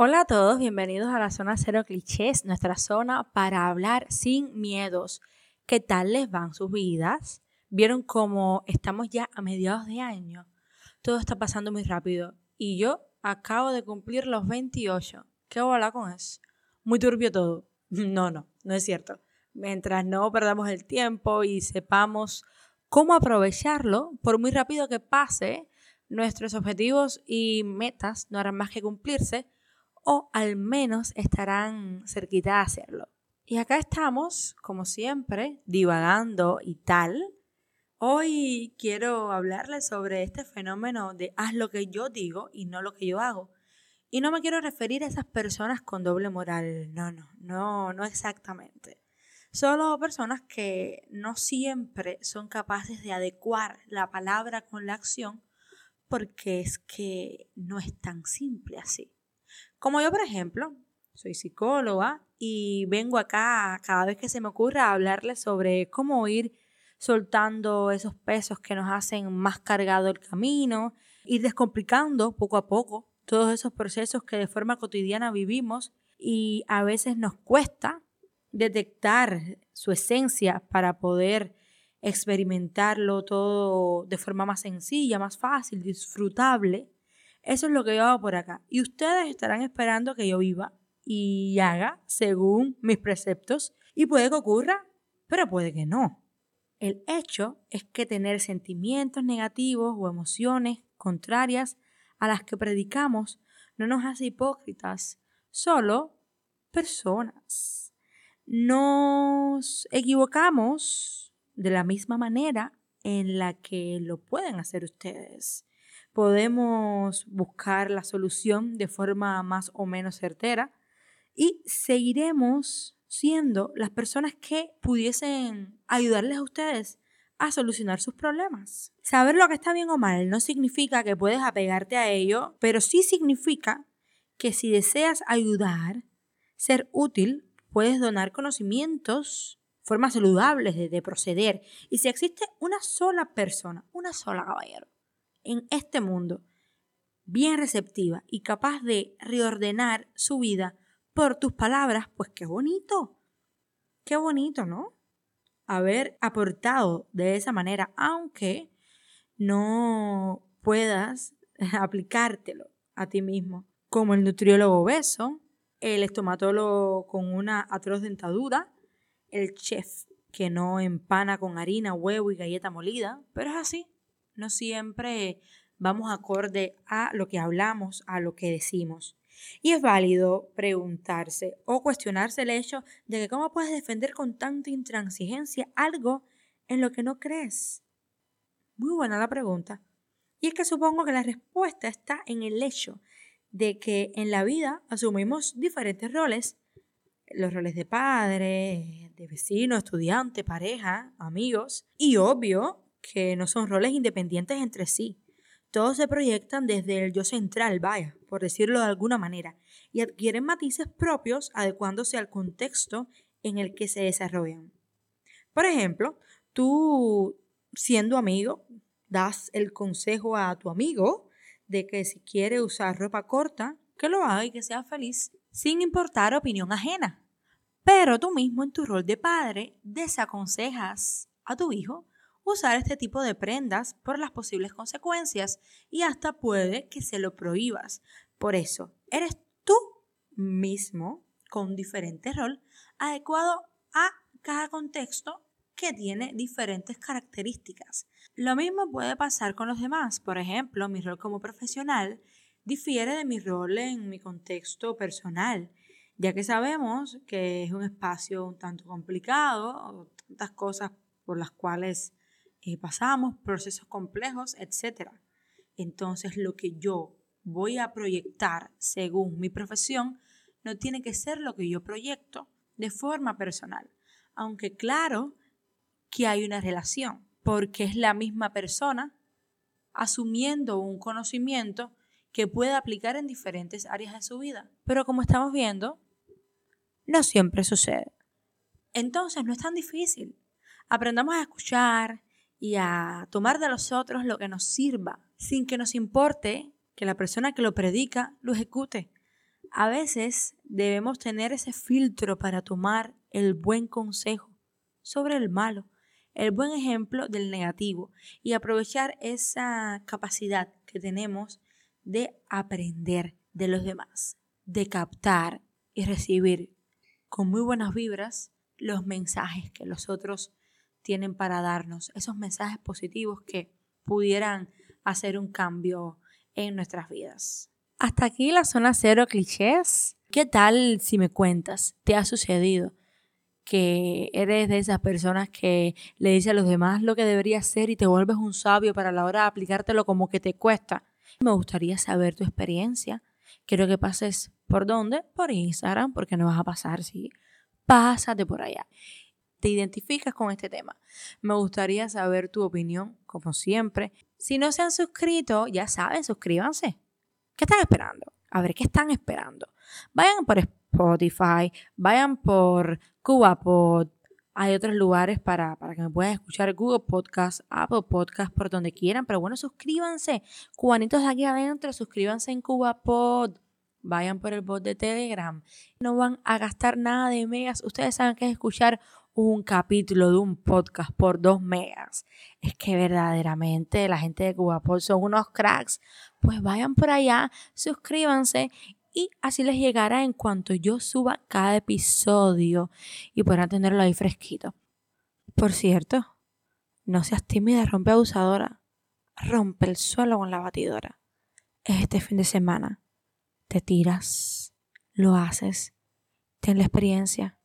Hola a todos, bienvenidos a la zona cero clichés, nuestra zona para hablar sin miedos. ¿Qué tal les van sus vidas? ¿Vieron cómo estamos ya a mediados de año? Todo está pasando muy rápido y yo acabo de cumplir los 28. ¿Qué voy a hablar con eso? Muy turbio todo. No, no, no es cierto. Mientras no perdamos el tiempo y sepamos cómo aprovecharlo, por muy rápido que pase, nuestros objetivos y metas no harán más que cumplirse o al menos estarán cerquita de hacerlo. Y acá estamos, como siempre, divagando y tal. Hoy quiero hablarles sobre este fenómeno de haz lo que yo digo y no lo que yo hago. Y no me quiero referir a esas personas con doble moral, no, no, no, no exactamente. Solo personas que no siempre son capaces de adecuar la palabra con la acción porque es que no es tan simple así. Como yo, por ejemplo, soy psicóloga y vengo acá cada vez que se me ocurra hablarles sobre cómo ir soltando esos pesos que nos hacen más cargado el camino, ir descomplicando poco a poco todos esos procesos que de forma cotidiana vivimos y a veces nos cuesta detectar su esencia para poder experimentarlo todo de forma más sencilla, más fácil, disfrutable. Eso es lo que yo hago por acá. Y ustedes estarán esperando que yo viva y haga según mis preceptos. Y puede que ocurra, pero puede que no. El hecho es que tener sentimientos negativos o emociones contrarias a las que predicamos no nos hace hipócritas, solo personas. Nos equivocamos de la misma manera en la que lo pueden hacer ustedes podemos buscar la solución de forma más o menos certera y seguiremos siendo las personas que pudiesen ayudarles a ustedes a solucionar sus problemas. Saber lo que está bien o mal no significa que puedes apegarte a ello, pero sí significa que si deseas ayudar, ser útil, puedes donar conocimientos, formas saludables de, de proceder. Y si existe una sola persona, una sola caballero, en este mundo, bien receptiva y capaz de reordenar su vida por tus palabras, pues qué bonito. Qué bonito, ¿no? Haber aportado de esa manera, aunque no puedas aplicártelo a ti mismo, como el nutriólogo obeso, el estomatólogo con una atroz dentadura, el chef que no empana con harina, huevo y galleta molida, pero es así no siempre vamos acorde a lo que hablamos, a lo que decimos. Y es válido preguntarse o cuestionarse el hecho de que cómo puedes defender con tanta intransigencia algo en lo que no crees. Muy buena la pregunta. Y es que supongo que la respuesta está en el hecho de que en la vida asumimos diferentes roles. Los roles de padre, de vecino, estudiante, pareja, amigos. Y obvio, que no son roles independientes entre sí. Todos se proyectan desde el yo central, vaya, por decirlo de alguna manera, y adquieren matices propios adecuándose al contexto en el que se desarrollan. Por ejemplo, tú, siendo amigo, das el consejo a tu amigo de que si quiere usar ropa corta, que lo haga y que sea feliz, sin importar opinión ajena. Pero tú mismo en tu rol de padre desaconsejas a tu hijo usar este tipo de prendas por las posibles consecuencias y hasta puede que se lo prohíbas. Por eso, eres tú mismo con diferente rol adecuado a cada contexto que tiene diferentes características. Lo mismo puede pasar con los demás. Por ejemplo, mi rol como profesional difiere de mi rol en mi contexto personal, ya que sabemos que es un espacio un tanto complicado, tantas cosas por las cuales eh, pasamos, procesos complejos, etc. Entonces lo que yo voy a proyectar según mi profesión no tiene que ser lo que yo proyecto de forma personal. Aunque claro que hay una relación, porque es la misma persona asumiendo un conocimiento que puede aplicar en diferentes áreas de su vida. Pero como estamos viendo, no siempre sucede. Entonces no es tan difícil. Aprendamos a escuchar, y a tomar de los otros lo que nos sirva, sin que nos importe que la persona que lo predica lo ejecute. A veces debemos tener ese filtro para tomar el buen consejo sobre el malo, el buen ejemplo del negativo y aprovechar esa capacidad que tenemos de aprender de los demás, de captar y recibir con muy buenas vibras los mensajes que los otros tienen para darnos, esos mensajes positivos que pudieran hacer un cambio en nuestras vidas. Hasta aquí la zona cero clichés. ¿Qué tal si me cuentas? ¿Te ha sucedido que eres de esas personas que le dice a los demás lo que debería ser y te vuelves un sabio para la hora de aplicártelo como que te cuesta? Me gustaría saber tu experiencia. Quiero que pases por dónde? Por Instagram, porque no vas a pasar si pásate por allá. Te identificas con este tema. Me gustaría saber tu opinión, como siempre. Si no se han suscrito, ya saben, suscríbanse. ¿Qué están esperando? A ver, ¿qué están esperando? Vayan por Spotify, vayan por CubaPod. Hay otros lugares para, para que me puedan escuchar, Google Podcast, Apple Podcast, por donde quieran. Pero bueno, suscríbanse. Cubanitos de aquí adentro, suscríbanse en CubaPod. Vayan por el bot de Telegram. No van a gastar nada de megas. Ustedes saben que es escuchar un capítulo de un podcast por dos megas. Es que verdaderamente la gente de CubaPod son unos cracks. Pues vayan por allá, suscríbanse y así les llegará en cuanto yo suba cada episodio y podrán tenerlo ahí fresquito. Por cierto, no seas tímida, rompe abusadora. Rompe el suelo con la batidora. Este fin de semana te tiras, lo haces, ten la experiencia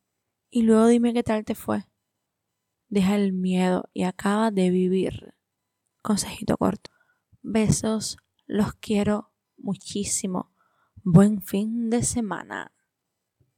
y luego dime qué tal te fue. Deja el miedo y acaba de vivir. Consejito corto. Besos, los quiero muchísimo. Buen fin de semana.